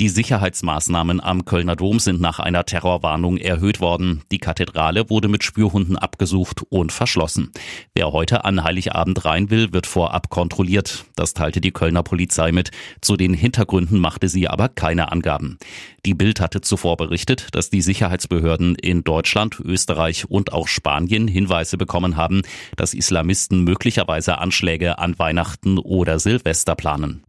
Die Sicherheitsmaßnahmen am Kölner Dom sind nach einer Terrorwarnung erhöht worden. Die Kathedrale wurde mit Spürhunden abgesucht und verschlossen. Wer heute an Heiligabend rein will, wird vorab kontrolliert. Das teilte die Kölner Polizei mit. Zu den Hintergründen machte sie aber keine Angaben. Die Bild hatte zuvor berichtet, dass die Sicherheitsbehörden in Deutschland, Österreich und auch Spanien Hinweise bekommen haben, dass Islamisten möglicherweise Anschläge an Weihnachten oder Silvester planen.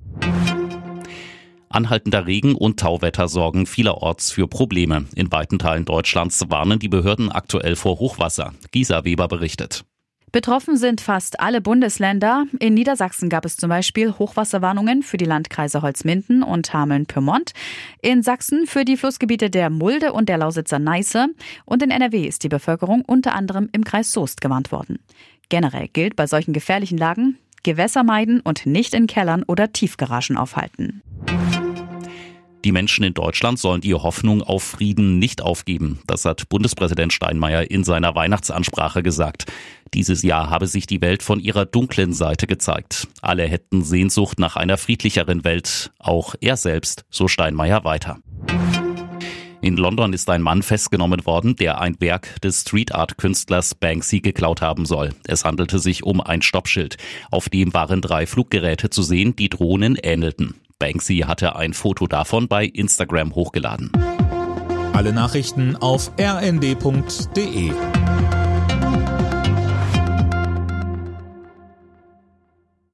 Anhaltender Regen und Tauwetter sorgen vielerorts für Probleme. In weiten Teilen Deutschlands warnen die Behörden aktuell vor Hochwasser. Gisa Weber berichtet. Betroffen sind fast alle Bundesländer. In Niedersachsen gab es zum Beispiel Hochwasserwarnungen für die Landkreise Holzminden und Hameln-Pyrmont. In Sachsen für die Flussgebiete der Mulde und der Lausitzer Neiße. Und in NRW ist die Bevölkerung unter anderem im Kreis Soest gewarnt worden. Generell gilt bei solchen gefährlichen Lagen Gewässer meiden und nicht in Kellern oder Tiefgaragen aufhalten. Die Menschen in Deutschland sollen die Hoffnung auf Frieden nicht aufgeben. Das hat Bundespräsident Steinmeier in seiner Weihnachtsansprache gesagt. Dieses Jahr habe sich die Welt von ihrer dunklen Seite gezeigt. Alle hätten Sehnsucht nach einer friedlicheren Welt. Auch er selbst, so Steinmeier weiter. In London ist ein Mann festgenommen worden, der ein Werk des Street Art Künstlers Banksy geklaut haben soll. Es handelte sich um ein Stoppschild. Auf dem waren drei Fluggeräte zu sehen, die Drohnen ähnelten. Banksy hatte ein Foto davon bei Instagram hochgeladen. Alle Nachrichten auf rnd.de